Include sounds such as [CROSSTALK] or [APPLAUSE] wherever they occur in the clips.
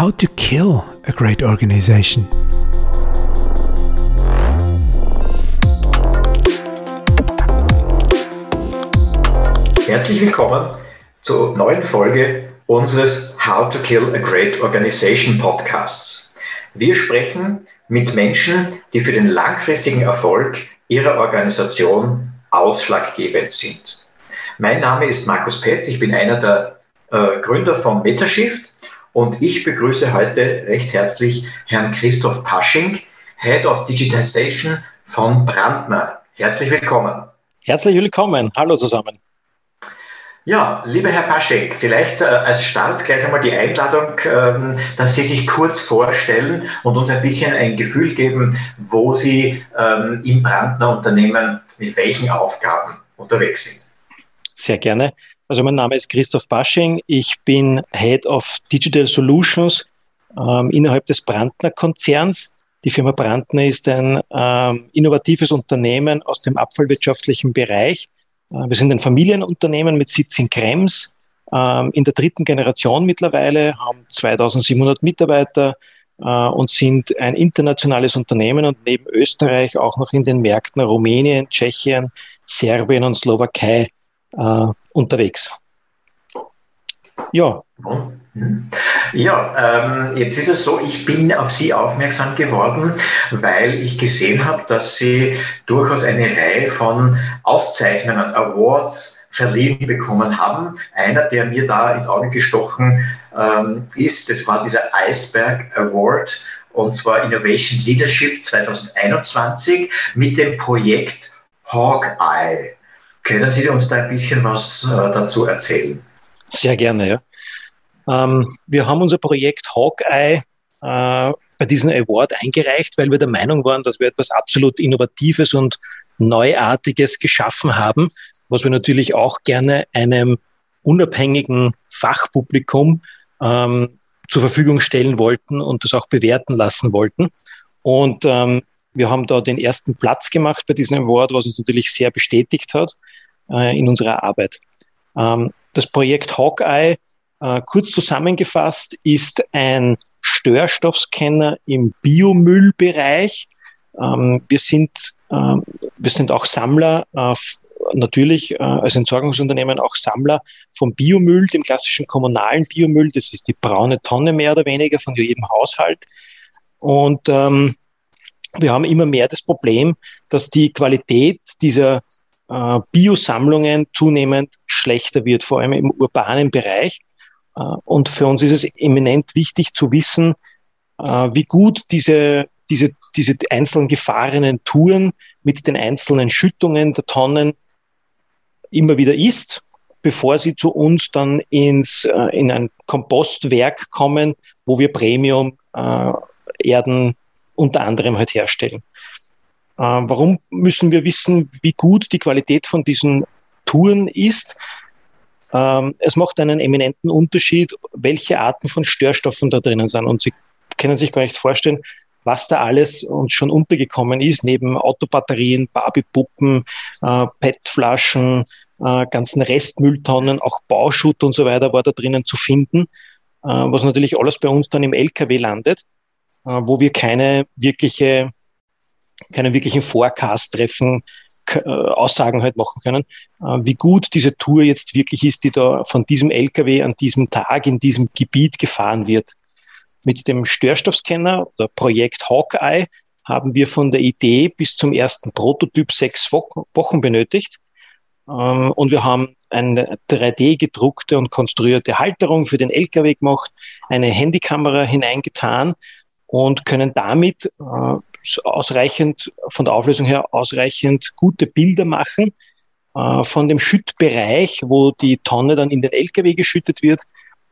How to Kill a Great Organization. Herzlich willkommen zur neuen Folge unseres How to Kill a Great Organization Podcasts. Wir sprechen mit Menschen, die für den langfristigen Erfolg ihrer Organisation ausschlaggebend sind. Mein Name ist Markus Petz, ich bin einer der äh, Gründer von Metashift und ich begrüße heute recht herzlich Herrn Christoph Pasching, Head of Digitization von Brandner. Herzlich willkommen. Herzlich willkommen. Hallo zusammen. Ja, lieber Herr Paschek, vielleicht äh, als Start gleich einmal die Einladung, ähm, dass Sie sich kurz vorstellen und uns ein bisschen ein Gefühl geben, wo Sie ähm, im Brandner Unternehmen mit welchen Aufgaben unterwegs sind. Sehr gerne. Also mein Name ist Christoph Pasching. Ich bin Head of Digital Solutions ähm, innerhalb des Brandner Konzerns. Die Firma Brandner ist ein ähm, innovatives Unternehmen aus dem abfallwirtschaftlichen Bereich äh, wir sind ein Familienunternehmen mit Sitz in Krems, ähm, in der dritten Generation mittlerweile, haben 2700 Mitarbeiter äh, und sind ein internationales Unternehmen und neben Österreich auch noch in den Märkten Rumänien, Tschechien, Serbien und Slowakei äh, unterwegs. Ja. Ja, ähm, jetzt ist es so, ich bin auf Sie aufmerksam geworden, weil ich gesehen habe, dass Sie durchaus eine Reihe von Auszeichnungen, Awards verliehen bekommen haben. Einer, der mir da ins Auge gestochen ähm, ist, das war dieser Iceberg Award und zwar Innovation Leadership 2021 mit dem Projekt Hawkeye. Können Sie uns da ein bisschen was äh, dazu erzählen? Sehr gerne, ja. Ähm, wir haben unser Projekt Hawkeye äh, bei diesem Award eingereicht, weil wir der Meinung waren, dass wir etwas absolut Innovatives und Neuartiges geschaffen haben, was wir natürlich auch gerne einem unabhängigen Fachpublikum ähm, zur Verfügung stellen wollten und das auch bewerten lassen wollten. Und ähm, wir haben da den ersten Platz gemacht bei diesem Award, was uns natürlich sehr bestätigt hat äh, in unserer Arbeit. Ähm, das Projekt Hawkeye, äh, kurz zusammengefasst, ist ein Störstoffscanner im Biomüllbereich. Ähm, wir, sind, äh, wir sind auch Sammler, äh, natürlich äh, als Entsorgungsunternehmen auch Sammler von Biomüll, dem klassischen kommunalen Biomüll. Das ist die braune Tonne mehr oder weniger von jedem Haushalt. Und ähm, wir haben immer mehr das Problem, dass die Qualität dieser äh, Biosammlungen zunehmend schlechter wird, vor allem im urbanen Bereich. Äh, und für uns ist es eminent wichtig zu wissen, äh, wie gut diese, diese, diese einzelnen gefahrenen Touren mit den einzelnen Schüttungen der Tonnen immer wieder ist, bevor sie zu uns dann ins, äh, in ein Kompostwerk kommen, wo wir Premium-Erden unter anderem halt herstellen. Ähm, warum müssen wir wissen, wie gut die Qualität von diesen Touren ist? Ähm, es macht einen eminenten Unterschied, welche Arten von Störstoffen da drinnen sind. Und Sie können sich gar nicht vorstellen, was da alles uns schon untergekommen ist, neben Autobatterien, Barbiepuppen, äh, PET-Flaschen, äh, ganzen Restmülltonnen, auch Bauschutt und so weiter war da drinnen zu finden, äh, was natürlich alles bei uns dann im LKW landet, wo wir keine wirkliche keinen wirklichen Forecast treffen, äh, Aussagen halt machen können, äh, wie gut diese Tour jetzt wirklich ist, die da von diesem LKW an diesem Tag in diesem Gebiet gefahren wird. Mit dem Störstoffscanner oder Projekt Hawkeye haben wir von der Idee bis zum ersten Prototyp sechs Wochen benötigt. Ähm, und wir haben eine 3D gedruckte und konstruierte Halterung für den LKW gemacht, eine Handykamera hineingetan und können damit äh, ausreichend, von der Auflösung her ausreichend gute Bilder machen äh, von dem Schüttbereich, wo die Tonne dann in den LKW geschüttet wird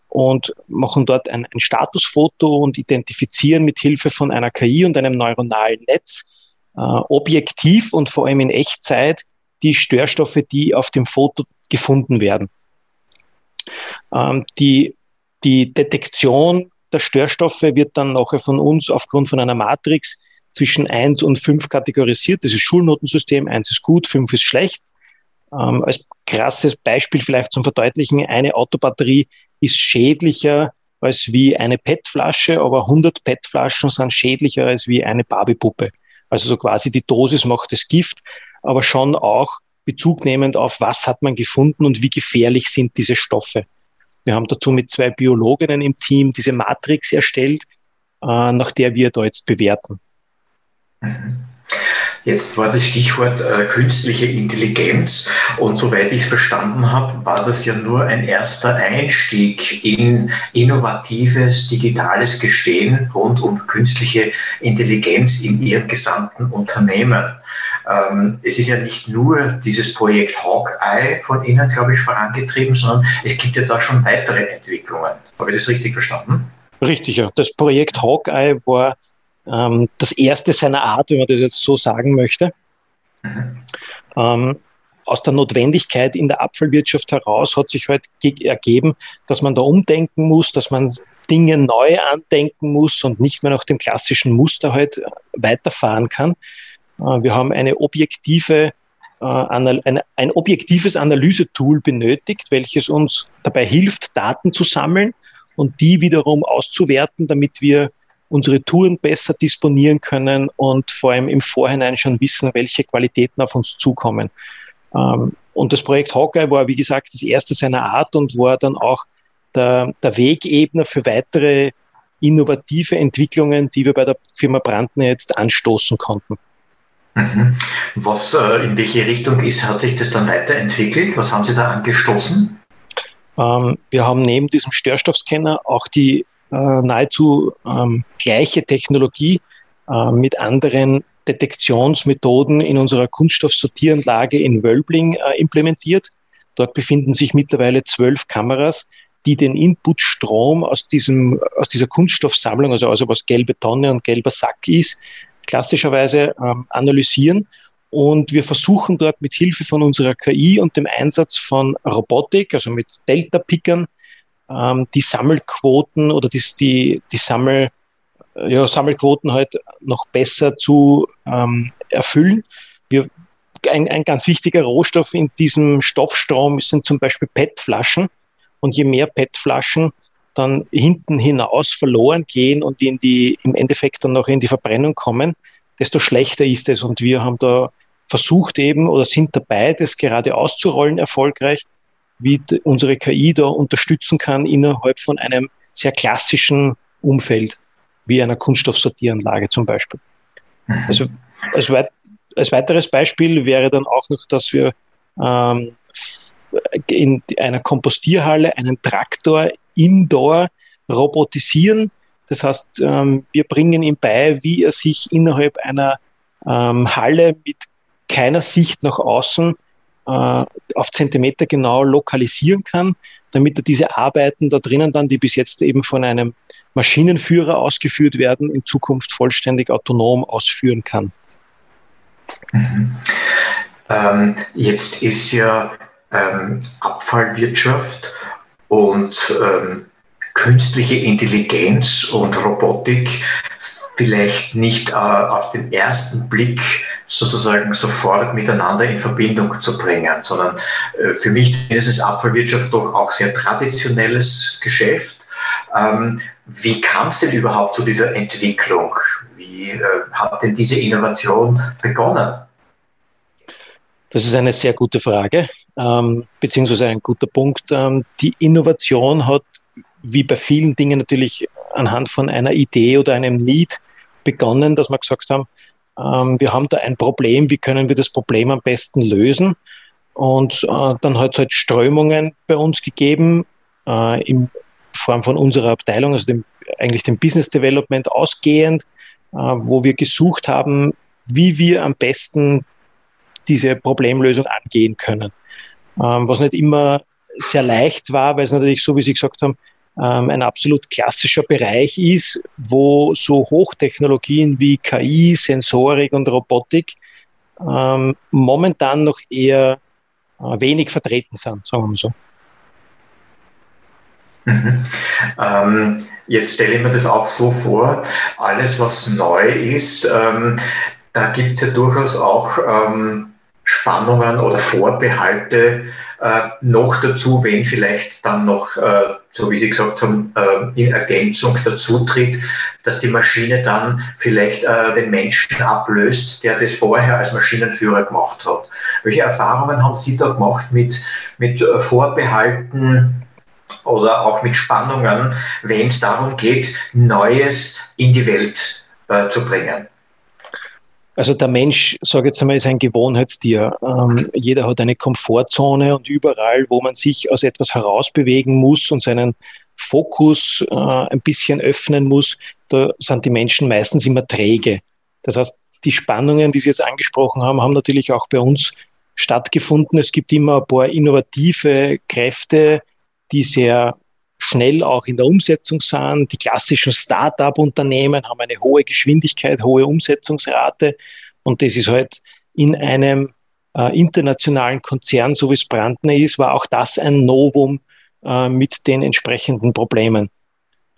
und machen dort ein, ein Statusfoto und identifizieren mit Hilfe von einer KI und einem neuronalen Netz äh, objektiv und vor allem in Echtzeit die Störstoffe, die auf dem Foto gefunden werden. Ähm, die, die Detektion der Störstoffe wird dann nachher von uns aufgrund von einer Matrix zwischen 1 und 5 kategorisiert. Das ist Schulnotensystem. 1 ist gut, 5 ist schlecht. Ähm, als krasses Beispiel vielleicht zum Verdeutlichen, eine Autobatterie ist schädlicher als wie eine PET-Flasche, aber 100 PET-Flaschen sind schädlicher als wie eine Barbiepuppe. Also so quasi die Dosis macht das Gift, aber schon auch Bezug nehmend auf, was hat man gefunden und wie gefährlich sind diese Stoffe. Wir haben dazu mit zwei Biologinnen im Team diese Matrix erstellt, äh, nach der wir da jetzt bewerten. Jetzt war das Stichwort äh, künstliche Intelligenz und soweit ich es verstanden habe, war das ja nur ein erster Einstieg in innovatives digitales Gestehen rund um künstliche Intelligenz in Ihrem gesamten Unternehmen. Ähm, es ist ja nicht nur dieses Projekt Hawkeye von Ihnen, glaube ich, vorangetrieben, sondern es gibt ja da schon weitere Entwicklungen. Habe ich das richtig verstanden? Richtig, ja. Das Projekt Hawkeye war ähm, das erste seiner Art, wenn man das jetzt so sagen möchte. Mhm. Ähm, aus der Notwendigkeit in der Abfallwirtschaft heraus hat sich halt ergeben, dass man da umdenken muss, dass man Dinge neu andenken muss und nicht mehr nach dem klassischen Muster halt weiterfahren kann. Äh, wir haben eine objektive, äh, ein, ein objektives Analysetool benötigt, welches uns dabei hilft, Daten zu sammeln und die wiederum auszuwerten, damit wir unsere Touren besser disponieren können und vor allem im Vorhinein schon wissen, welche Qualitäten auf uns zukommen. Ähm, und das Projekt Hawkeye war, wie gesagt, das erste seiner Art und war dann auch der, der Wegebner für weitere innovative Entwicklungen, die wir bei der Firma Brandner jetzt anstoßen konnten. Mhm. Was, äh, in welche Richtung ist, hat sich das dann weiterentwickelt? Was haben Sie da angestoßen? Ähm, wir haben neben diesem Störstoffscanner auch die äh, nahezu ähm, gleiche Technologie äh, mit anderen Detektionsmethoden in unserer Kunststoffsortieranlage in Wölbling implementiert. Dort befinden sich mittlerweile zwölf Kameras, die den Inputstrom aus, diesem, aus dieser Kunststoffsammlung, also, also was gelbe Tonne und gelber Sack ist, klassischerweise ähm, analysieren. Und wir versuchen dort mit Hilfe von unserer KI und dem Einsatz von Robotik, also mit Delta-Pickern, ähm, die Sammelquoten oder die, die, die Sammel, ja, Sammelquoten halt noch besser zu ähm, erfüllen. Wir, ein, ein ganz wichtiger Rohstoff in diesem Stoffstrom sind zum Beispiel PET-Flaschen. Und je mehr PET-Flaschen dann hinten hinaus verloren gehen und in die, im Endeffekt dann noch in die Verbrennung kommen, desto schlechter ist es. Und wir haben da versucht eben oder sind dabei, das gerade auszurollen erfolgreich wie unsere KI da unterstützen kann innerhalb von einem sehr klassischen Umfeld, wie einer Kunststoffsortieranlage zum Beispiel. Mhm. Also als, weit, als, weiteres Beispiel wäre dann auch noch, dass wir ähm, in einer Kompostierhalle einen Traktor indoor robotisieren. Das heißt, ähm, wir bringen ihm bei, wie er sich innerhalb einer ähm, Halle mit keiner Sicht nach außen äh, auf Zentimeter genau lokalisieren kann, damit er diese Arbeiten da drinnen dann, die bis jetzt eben von einem Maschinenführer ausgeführt werden, in Zukunft vollständig autonom ausführen kann. Mhm. Ähm, jetzt ist ja ähm, Abfallwirtschaft und ähm, künstliche Intelligenz und Robotik vielleicht nicht äh, auf den ersten Blick sozusagen sofort miteinander in Verbindung zu bringen, sondern äh, für mich ist es Abfallwirtschaft doch auch sehr traditionelles Geschäft. Ähm, wie kam es denn überhaupt zu dieser Entwicklung? Wie äh, hat denn diese Innovation begonnen? Das ist eine sehr gute Frage, ähm, beziehungsweise ein guter Punkt. Ähm, die Innovation hat, wie bei vielen Dingen natürlich anhand von einer Idee oder einem Need begonnen, dass wir gesagt haben, ähm, wir haben da ein Problem, wie können wir das Problem am besten lösen? Und äh, dann hat es halt Strömungen bei uns gegeben, äh, in Form von unserer Abteilung, also dem, eigentlich dem Business Development ausgehend, äh, wo wir gesucht haben, wie wir am besten diese Problemlösung angehen können. Ähm, was nicht immer sehr leicht war, weil es natürlich, so wie Sie gesagt haben, ähm, ein absolut klassischer Bereich ist, wo so Hochtechnologien wie KI, Sensorik und Robotik ähm, momentan noch eher äh, wenig vertreten sind, sagen wir mal so. Mhm. Ähm, jetzt stelle ich mir das auch so vor, alles was neu ist, ähm, da gibt es ja durchaus auch ähm, Spannungen oder Vorbehalte äh, noch dazu, wenn vielleicht dann noch, äh, so wie Sie gesagt haben, äh, in Ergänzung dazu tritt, dass die Maschine dann vielleicht äh, den Menschen ablöst, der das vorher als Maschinenführer gemacht hat. Welche Erfahrungen haben Sie da gemacht mit, mit äh, Vorbehalten? oder auch mit Spannungen, wenn es darum geht, Neues in die Welt äh, zu bringen. Also der Mensch, sage jetzt einmal, ist ein Gewohnheitstier. Ähm, jeder hat eine Komfortzone und überall, wo man sich aus etwas herausbewegen muss und seinen Fokus äh, ein bisschen öffnen muss, da sind die Menschen meistens immer träge. Das heißt, die Spannungen, die Sie jetzt angesprochen haben, haben natürlich auch bei uns stattgefunden. Es gibt immer ein paar innovative Kräfte, die sehr schnell auch in der Umsetzung sind. Die klassischen Start-up-Unternehmen haben eine hohe Geschwindigkeit, hohe Umsetzungsrate und das ist halt in einem äh, internationalen Konzern, so wie es Brandner ist, war auch das ein Novum äh, mit den entsprechenden Problemen.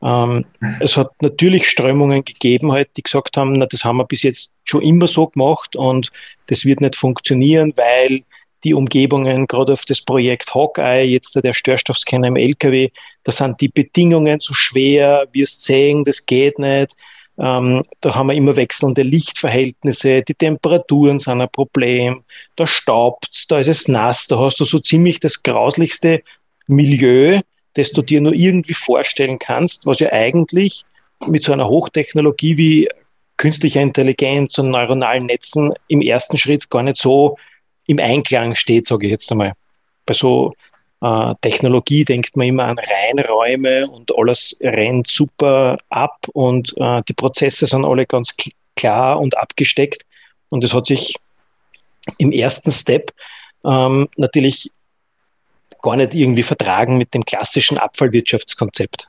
Ähm, mhm. es hat natürlich Strömungen gegeben, halt, die gesagt haben, na, das haben wir bis jetzt schon immer so gemacht und das wird nicht funktionieren, weil die Umgebungen, gerade auf das Projekt Hawkeye, jetzt der Störstoffscanner im LKW, da sind die Bedingungen zu schwer, wir sehen, das geht nicht. Ähm, da haben wir immer wechselnde Lichtverhältnisse, die Temperaturen sind ein Problem, da staubt da ist es nass, da hast du so ziemlich das grauslichste Milieu, das du dir nur irgendwie vorstellen kannst, was ja eigentlich mit so einer Hochtechnologie wie künstlicher Intelligenz und neuronalen Netzen im ersten Schritt gar nicht so im Einklang steht, sage ich jetzt einmal. Bei so äh, Technologie denkt man immer an Reinräume und alles rennt super ab und äh, die Prozesse sind alle ganz klar und abgesteckt. Und es hat sich im ersten Step ähm, natürlich gar nicht irgendwie vertragen mit dem klassischen Abfallwirtschaftskonzept.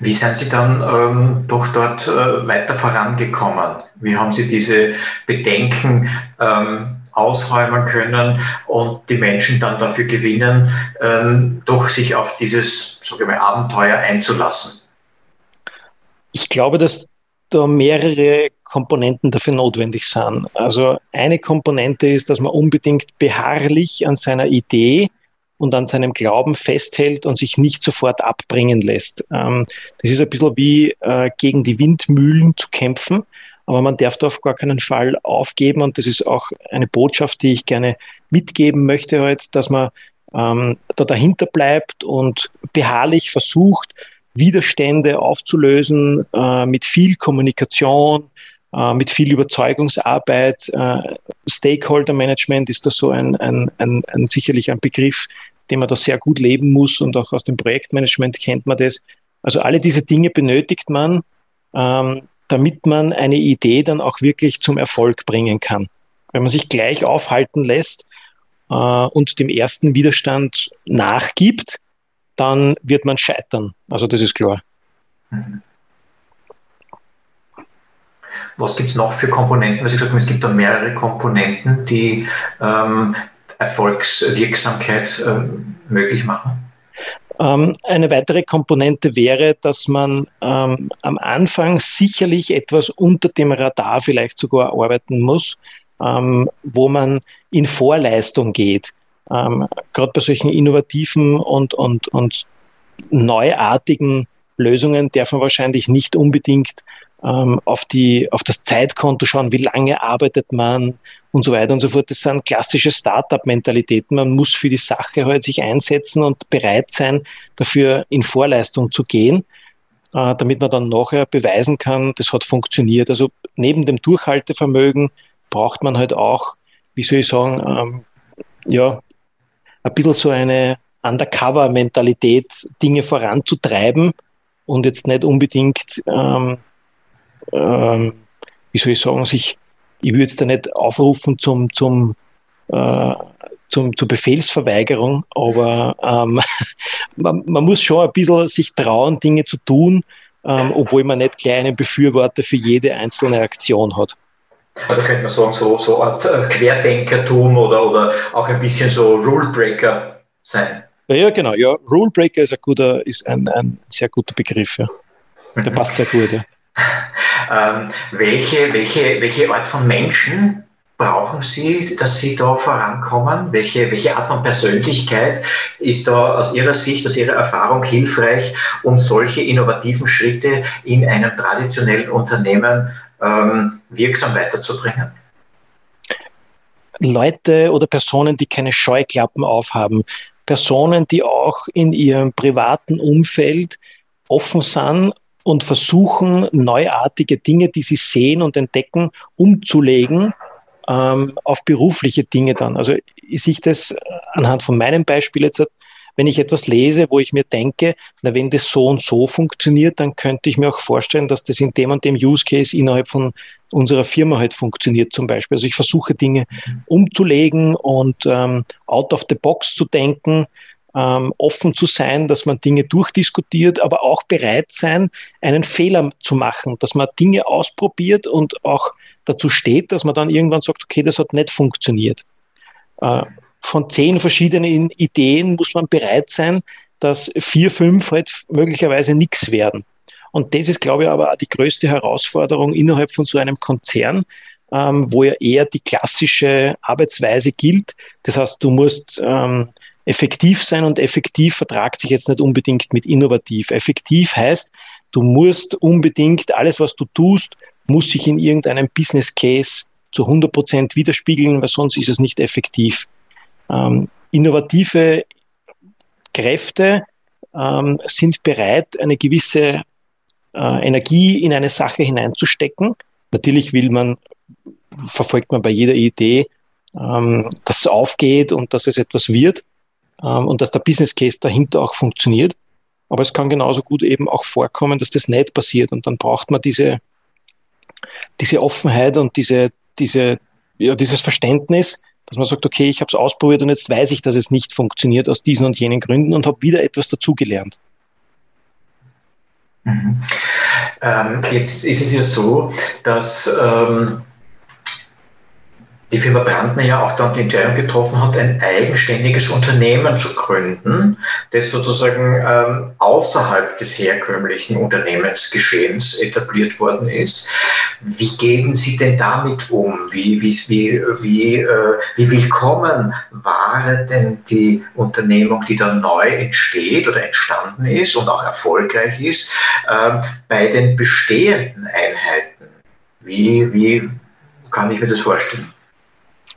Wie sind Sie dann ähm, doch dort äh, weiter vorangekommen? Wie haben Sie diese Bedenken ähm, ausräumen können und die Menschen dann dafür gewinnen, ähm, doch sich auf dieses sage ich mal, Abenteuer einzulassen? Ich glaube, dass da mehrere Komponenten dafür notwendig sind. Also eine Komponente ist, dass man unbedingt beharrlich an seiner Idee und an seinem Glauben festhält und sich nicht sofort abbringen lässt. Ähm, das ist ein bisschen wie äh, gegen die Windmühlen zu kämpfen, aber man darf da auf gar keinen Fall aufgeben und das ist auch eine Botschaft, die ich gerne mitgeben möchte heute, dass man ähm, da dahinter bleibt und beharrlich versucht, Widerstände aufzulösen äh, mit viel Kommunikation, mit viel Überzeugungsarbeit. Äh, Stakeholder Management ist da so ein, ein, ein, ein, sicherlich ein Begriff, den man da sehr gut leben muss und auch aus dem Projektmanagement kennt man das. Also alle diese Dinge benötigt man, ähm, damit man eine Idee dann auch wirklich zum Erfolg bringen kann. Wenn man sich gleich aufhalten lässt äh, und dem ersten Widerstand nachgibt, dann wird man scheitern. Also das ist klar. Mhm. Was gibt es noch für Komponenten? Was ich gesagt es gibt da mehrere Komponenten, die ähm, Erfolgswirksamkeit äh, möglich machen. Ähm, eine weitere Komponente wäre, dass man ähm, am Anfang sicherlich etwas unter dem Radar vielleicht sogar arbeiten muss, ähm, wo man in Vorleistung geht. Ähm, Gerade bei solchen innovativen und, und, und neuartigen Lösungen darf man wahrscheinlich nicht unbedingt ähm, auf, die, auf das Zeitkonto schauen, wie lange arbeitet man und so weiter und so fort. Das sind klassische Startup-Mentalitäten. Man muss für die Sache halt sich einsetzen und bereit sein, dafür in Vorleistung zu gehen, äh, damit man dann nachher beweisen kann, das hat funktioniert. Also neben dem Durchhaltevermögen braucht man halt auch, wie soll ich sagen, ähm, ja, ein bisschen so eine Undercover-Mentalität, Dinge voranzutreiben und jetzt nicht unbedingt ähm, ähm, wie soll ich sagen, sich, ich würde es da nicht aufrufen zum, zum, äh, zum, zur Befehlsverweigerung, aber ähm, [LAUGHS] man, man, muss schon ein bisschen sich trauen, Dinge zu tun, ähm, obwohl man nicht gleich einen Befürworter für jede einzelne Aktion hat. Also könnte man sagen, so, so Art äh, Querdenkertum oder, oder auch ein bisschen so Rulebreaker sein. Ja, ja, genau. Ja, Rulebreaker ist ein guter, ist ein, ein sehr guter Begriff, ja. Der mhm. passt sehr gut, ja [LAUGHS] ähm, welche, welche, welche Art von Menschen brauchen Sie, dass Sie da vorankommen? Welche, welche Art von Persönlichkeit ist da aus Ihrer Sicht, aus Ihrer Erfahrung hilfreich, um solche innovativen Schritte in einem traditionellen Unternehmen ähm, wirksam weiterzubringen? Leute oder Personen, die keine Scheuklappen aufhaben, Personen, die auch in ihrem privaten Umfeld offen sind und versuchen, neuartige Dinge, die sie sehen und entdecken, umzulegen ähm, auf berufliche Dinge dann. Also ich das anhand von meinem Beispiel jetzt, wenn ich etwas lese, wo ich mir denke, na, wenn das so und so funktioniert, dann könnte ich mir auch vorstellen, dass das in dem und dem Use Case innerhalb von unserer Firma halt funktioniert zum Beispiel. Also ich versuche Dinge umzulegen und ähm, out of the box zu denken, ähm, offen zu sein, dass man Dinge durchdiskutiert, aber auch bereit sein, einen Fehler zu machen, dass man Dinge ausprobiert und auch dazu steht, dass man dann irgendwann sagt, okay, das hat nicht funktioniert. Äh, von zehn verschiedenen Ideen muss man bereit sein, dass vier, fünf halt möglicherweise nichts werden. Und das ist, glaube ich, aber auch die größte Herausforderung innerhalb von so einem Konzern, ähm, wo ja eher die klassische Arbeitsweise gilt. Das heißt, du musst ähm, effektiv sein und effektiv vertragt sich jetzt nicht unbedingt mit innovativ. Effektiv heißt, du musst unbedingt alles, was du tust, muss sich in irgendeinem Business Case zu 100 Prozent widerspiegeln, weil sonst ist es nicht effektiv. Ähm, innovative Kräfte ähm, sind bereit, eine gewisse äh, Energie in eine Sache hineinzustecken. Natürlich will man, verfolgt man bei jeder Idee, ähm, dass es aufgeht und dass es etwas wird ähm, und dass der Business Case dahinter auch funktioniert. Aber es kann genauso gut eben auch vorkommen, dass das nicht passiert und dann braucht man diese, diese Offenheit und diese, diese, ja, dieses Verständnis, dass man sagt, okay, ich habe es ausprobiert und jetzt weiß ich, dass es nicht funktioniert aus diesen und jenen Gründen und habe wieder etwas dazugelernt. Mhm. Ähm, jetzt ist es ja so, dass ähm, die Firma Brandner ja auch dann die Entscheidung getroffen hat, ein eigenständiges Unternehmen zu gründen, das sozusagen ähm, außerhalb des herkömmlichen Unternehmensgeschehens etabliert worden ist. Wie gehen Sie denn damit um? Wie, wie, wie, wie, äh, wie willkommen war denn die Unternehmung, die da neu entsteht oder entstanden ist und auch erfolgreich ist, äh, bei den bestehenden Einheiten? Wie, wie kann ich mir das vorstellen?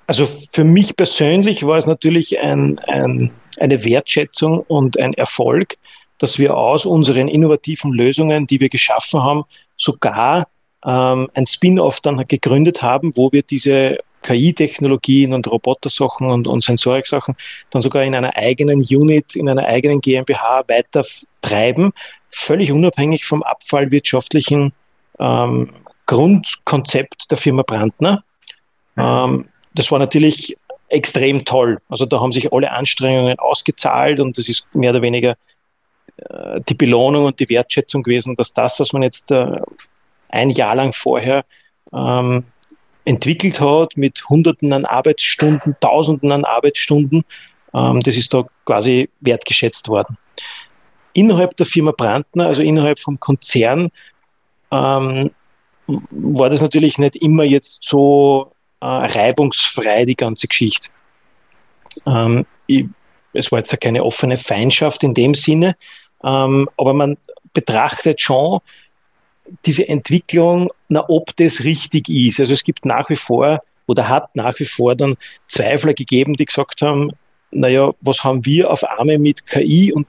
Also für mich persönlich war es natürlich ein, ein, eine Wertschätzung und ein Erfolg, dass wir aus unseren innovativen Lösungen, die wir geschaffen haben, sogar ähm, ein Spin-off dann gegründet haben, wo wir diese KI-Technologien und Robotersachen und, und Sensorik-Sachen dann sogar in einer eigenen Unit, in einer eigenen GmbH weiter treiben, völlig unabhängig vom abfallwirtschaftlichen ähm, Grundkonzept der Firma Brandner. Ähm, das war natürlich extrem toll. Also da haben sich alle Anstrengungen ausgezahlt und das ist mehr oder weniger äh, die Belohnung und die Wertschätzung gewesen, dass das, was man jetzt äh, ein Jahr lang vorher ähm, entwickelt hat, mit Hunderten an Arbeitsstunden, Tausenden an Arbeitsstunden, ähm, das ist da quasi wertgeschätzt worden. Innerhalb der Firma Brandner, also innerhalb vom Konzern, ähm, war das natürlich nicht immer jetzt so äh, reibungsfrei, die ganze Geschichte. Ähm, ich, es war jetzt keine offene Feindschaft in dem Sinne, ähm, aber man betrachtet schon diese Entwicklung, na, ob das richtig ist. Also es gibt nach wie vor oder hat nach wie vor dann Zweifler gegeben, die gesagt haben, naja, was haben wir auf Arme mit KI und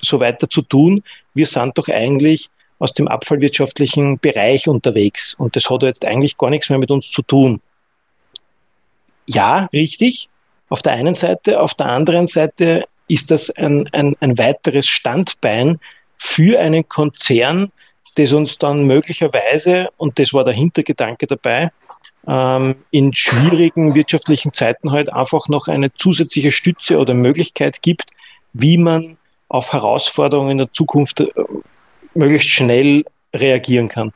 so weiter zu tun? Wir sind doch eigentlich aus dem abfallwirtschaftlichen Bereich unterwegs und das hat jetzt eigentlich gar nichts mehr mit uns zu tun ja, richtig, auf der einen Seite. Auf der anderen Seite ist das ein, ein, ein weiteres Standbein für einen Konzern, das uns dann möglicherweise, und das war der Hintergedanke dabei, ähm, in schwierigen wirtschaftlichen Zeiten halt einfach noch eine zusätzliche Stütze oder Möglichkeit gibt, wie man auf Herausforderungen in der Zukunft äh, möglichst schnell reagieren kann.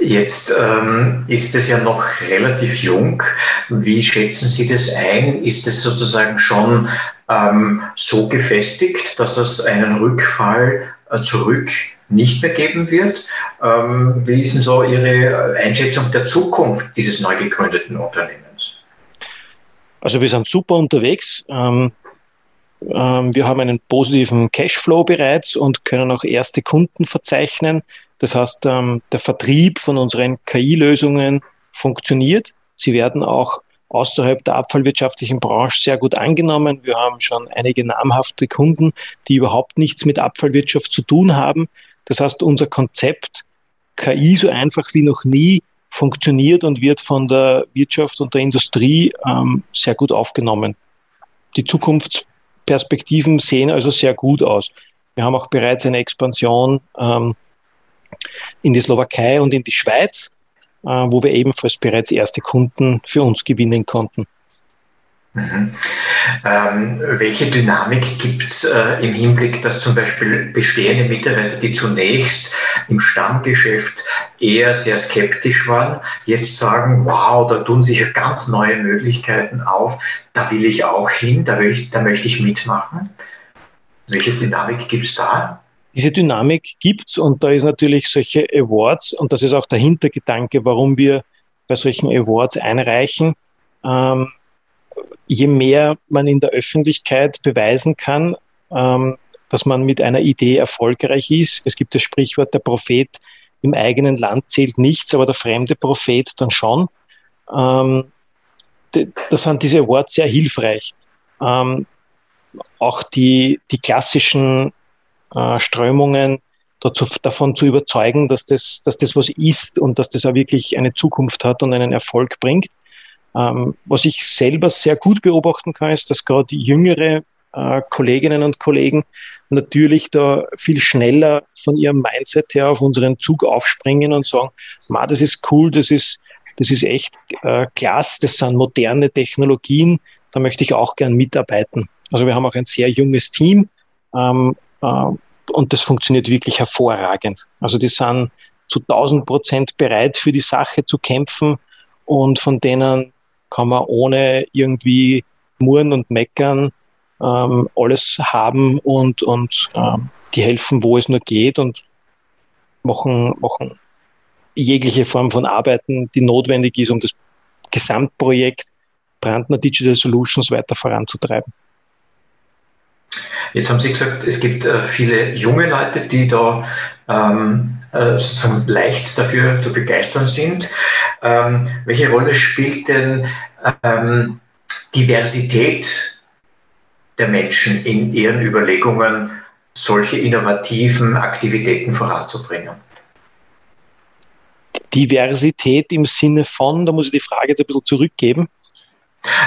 Jetzt ähm, ist es ja noch relativ jung. Wie schätzen Sie das ein? Ist es sozusagen schon ähm, so gefestigt, dass es einen Rückfall äh, zurück nicht mehr geben wird. Ähm, wie ist denn so Ihre Einschätzung der Zukunft dieses neu gegründeten Unternehmens? Also wir sind super unterwegs. Ähm, ähm, wir haben einen positiven Cashflow bereits und können auch erste Kunden verzeichnen. Das heißt, ähm, der Vertrieb von unseren KI-Lösungen funktioniert. Sie werden auch außerhalb der abfallwirtschaftlichen Branche sehr gut angenommen. Wir haben schon einige namhafte Kunden, die überhaupt nichts mit Abfallwirtschaft zu tun haben. Das heißt, unser Konzept KI so einfach wie noch nie funktioniert und wird von der Wirtschaft und der Industrie ähm, sehr gut aufgenommen. Die Zukunftsperspektiven sehen also sehr gut aus. Wir haben auch bereits eine Expansion ähm, in die Slowakei und in die Schweiz, äh, wo wir ebenfalls bereits erste Kunden für uns gewinnen konnten. Mhm. Ähm, welche Dynamik gibt es äh, im Hinblick, dass zum Beispiel bestehende Mitarbeiter, die zunächst im Stammgeschäft eher sehr skeptisch waren, jetzt sagen, wow, da tun sich ja ganz neue Möglichkeiten auf, da will ich auch hin, da, ich, da möchte ich mitmachen. Welche Dynamik gibt es da? Diese Dynamik gibt es und da ist natürlich solche Awards und das ist auch der Hintergedanke, warum wir bei solchen Awards einreichen. Ähm, je mehr man in der Öffentlichkeit beweisen kann, ähm, dass man mit einer Idee erfolgreich ist. Es gibt das Sprichwort, der Prophet im eigenen Land zählt nichts, aber der fremde Prophet dann schon. Ähm, da sind diese Awards sehr hilfreich. Ähm, auch die, die klassischen äh, Strömungen dazu, davon zu überzeugen, dass das, dass das was ist und dass das auch wirklich eine Zukunft hat und einen Erfolg bringt. Ähm, was ich selber sehr gut beobachten kann, ist, dass gerade jüngere äh, Kolleginnen und Kollegen natürlich da viel schneller von ihrem Mindset her auf unseren Zug aufspringen und sagen, Ma, das ist cool, das ist, das ist echt äh, klasse, das sind moderne Technologien, da möchte ich auch gern mitarbeiten. Also wir haben auch ein sehr junges Team ähm, äh, und das funktioniert wirklich hervorragend. Also die sind zu 1000 Prozent bereit für die Sache zu kämpfen und von denen kann man ohne irgendwie murren und meckern ähm, alles haben und, und ähm, die helfen, wo es nur geht und machen, machen jegliche Form von Arbeiten, die notwendig ist, um das Gesamtprojekt Brandner Digital Solutions weiter voranzutreiben. Jetzt haben Sie gesagt, es gibt äh, viele junge Leute, die da ähm, äh, sozusagen leicht dafür zu begeistern sind. Ähm, welche Rolle spielt denn ähm, Diversität der Menschen in ihren Überlegungen, solche innovativen Aktivitäten voranzubringen? Diversität im Sinne von, da muss ich die Frage jetzt ein bisschen zurückgeben.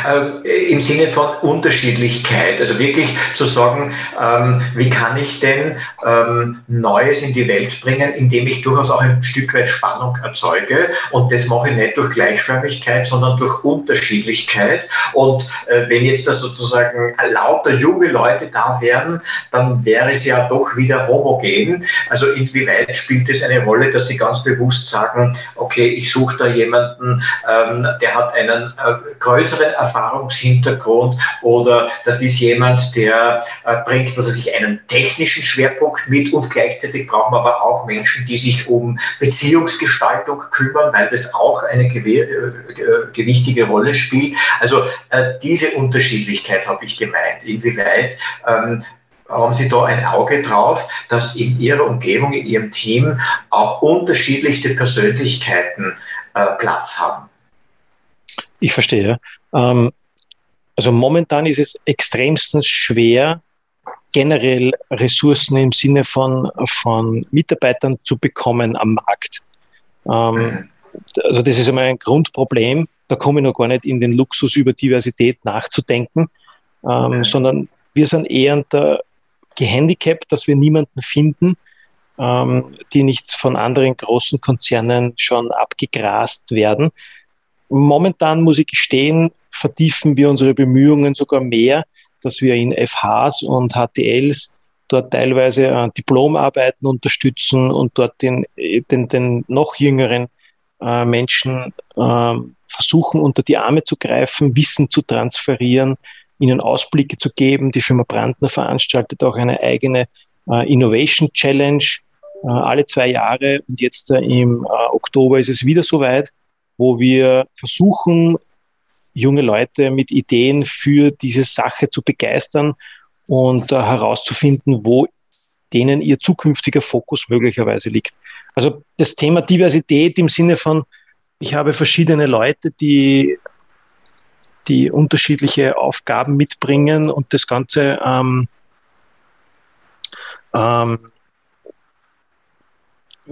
Äh, Im Sinne von Unterschiedlichkeit, also wirklich zu sagen, ähm, wie kann ich denn ähm, Neues in die Welt bringen, indem ich durchaus auch ein Stück weit Spannung erzeuge. Und das mache ich nicht durch Gleichförmigkeit, sondern durch Unterschiedlichkeit. Und äh, wenn jetzt das sozusagen lauter junge Leute da wären, dann wäre es ja doch wieder homogen. Also inwieweit spielt es eine Rolle, dass Sie ganz bewusst sagen, okay, ich suche da jemanden, ähm, der hat einen äh, größeren Erfahrungshintergrund oder das ist jemand, der äh, bringt also sich einen technischen Schwerpunkt mit und gleichzeitig brauchen wir aber auch Menschen, die sich um Beziehungsgestaltung kümmern, weil das auch eine gew äh, gewichtige Rolle spielt. Also äh, diese Unterschiedlichkeit habe ich gemeint. Inwieweit ähm, haben Sie da ein Auge drauf, dass in Ihrer Umgebung, in Ihrem Team auch unterschiedlichste Persönlichkeiten äh, Platz haben? Ich verstehe. Ähm, also momentan ist es extremstens schwer, generell Ressourcen im Sinne von, von Mitarbeitern zu bekommen am Markt. Ähm, also das ist einmal ein Grundproblem. Da komme ich noch gar nicht in den Luxus über Diversität nachzudenken, ähm, mhm. sondern wir sind eher gehandicapt, dass wir niemanden finden, ähm, die nicht von anderen großen Konzernen schon abgegrast werden. Momentan muss ich gestehen, vertiefen wir unsere Bemühungen sogar mehr, dass wir in FHs und HTLs dort teilweise äh, Diplomarbeiten unterstützen und dort den, den, den noch jüngeren äh, Menschen äh, versuchen, unter die Arme zu greifen, Wissen zu transferieren, ihnen Ausblicke zu geben. Die Firma Brandner veranstaltet auch eine eigene äh, Innovation Challenge, äh, alle zwei Jahre und jetzt äh, im Oktober ist es wieder soweit, wo wir versuchen, junge Leute mit Ideen für diese Sache zu begeistern und herauszufinden, wo denen ihr zukünftiger Fokus möglicherweise liegt. Also das Thema Diversität im Sinne von, ich habe verschiedene Leute, die, die unterschiedliche Aufgaben mitbringen und das Ganze ähm, ähm,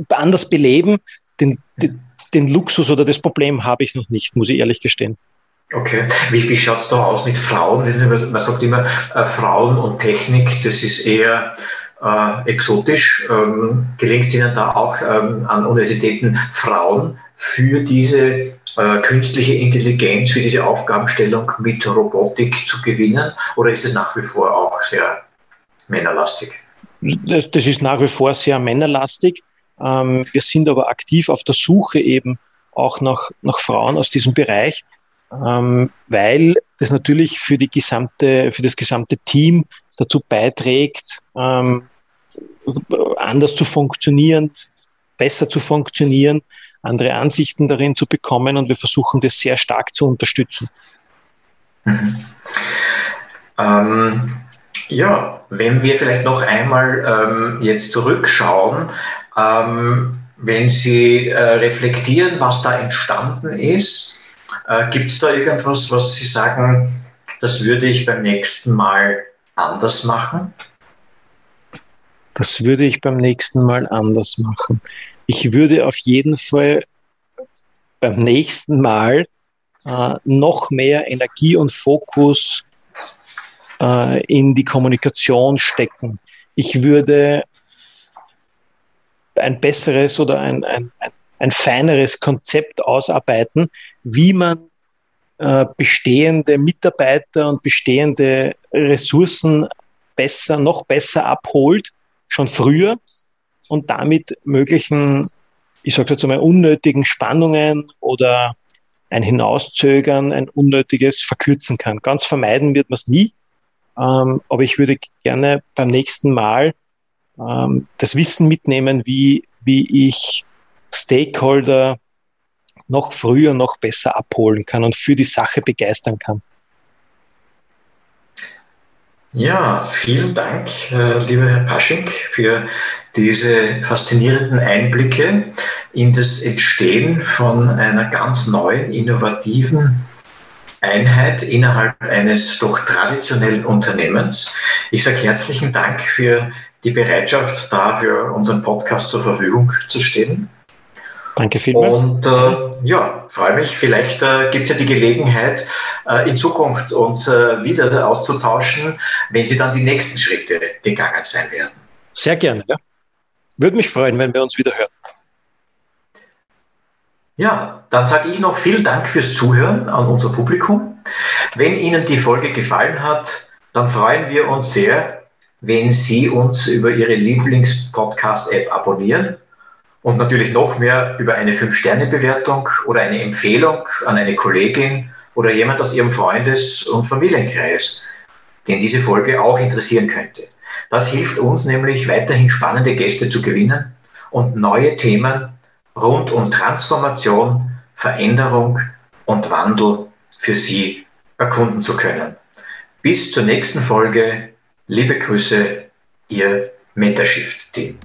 anders beleben, den, den, den Luxus oder das Problem habe ich noch nicht, muss ich ehrlich gestehen. Okay. Wie, wie schaut es da aus mit Frauen? Man sagt immer, äh, Frauen und Technik, das ist eher äh, exotisch. Ähm, gelingt es Ihnen da auch ähm, an Universitäten Frauen für diese äh, künstliche Intelligenz, für diese Aufgabenstellung mit Robotik zu gewinnen? Oder ist es nach wie vor auch sehr männerlastig? Das, das ist nach wie vor sehr männerlastig. Ähm, wir sind aber aktiv auf der Suche eben auch nach, nach Frauen aus diesem Bereich, ähm, weil das natürlich für, die gesamte, für das gesamte Team dazu beiträgt, ähm, anders zu funktionieren, besser zu funktionieren, andere Ansichten darin zu bekommen und wir versuchen das sehr stark zu unterstützen. Mhm. Ähm, ja, wenn wir vielleicht noch einmal ähm, jetzt zurückschauen, ähm, wenn Sie äh, reflektieren, was da entstanden ist, äh, gibt es da irgendwas, was Sie sagen, das würde ich beim nächsten Mal anders machen? Das würde ich beim nächsten Mal anders machen. Ich würde auf jeden Fall beim nächsten Mal äh, noch mehr Energie und Fokus äh, in die Kommunikation stecken. Ich würde ein besseres oder ein, ein, ein, ein feineres Konzept ausarbeiten, wie man äh, bestehende Mitarbeiter und bestehende Ressourcen besser, noch besser abholt, schon früher und damit möglichen, ich sage jetzt einmal, unnötigen Spannungen oder ein Hinauszögern, ein unnötiges verkürzen kann. Ganz vermeiden wird man es nie, ähm, aber ich würde gerne beim nächsten Mal ähm, das Wissen mitnehmen, wie, wie ich Stakeholder noch früher, noch besser abholen kann und für die Sache begeistern kann. Ja, vielen Dank, äh, lieber Herr Paschink, für diese faszinierenden Einblicke in das Entstehen von einer ganz neuen, innovativen Einheit innerhalb eines doch traditionellen Unternehmens. Ich sage herzlichen Dank für die Bereitschaft, da für unseren Podcast zur Verfügung zu stehen. Danke vielmals. Und äh, ja, freue mich. Vielleicht äh, gibt es ja die Gelegenheit, äh, in Zukunft uns äh, wieder auszutauschen, wenn Sie dann die nächsten Schritte gegangen sein werden. Sehr gerne, ja. Würde mich freuen, wenn wir uns wieder hören. Ja, dann sage ich noch vielen Dank fürs Zuhören an unser Publikum. Wenn Ihnen die Folge gefallen hat, dann freuen wir uns sehr, wenn Sie uns über Ihre Lieblings-Podcast-App abonnieren und natürlich noch mehr über eine 5-Sterne-Bewertung oder eine Empfehlung an eine Kollegin oder jemand aus Ihrem Freundes- und Familienkreis, den diese Folge auch interessieren könnte. Das hilft uns nämlich weiterhin spannende Gäste zu gewinnen und neue Themen rund um Transformation, Veränderung und Wandel für Sie erkunden zu können. Bis zur nächsten Folge. Liebe Grüße, Ihr Metashift-Team.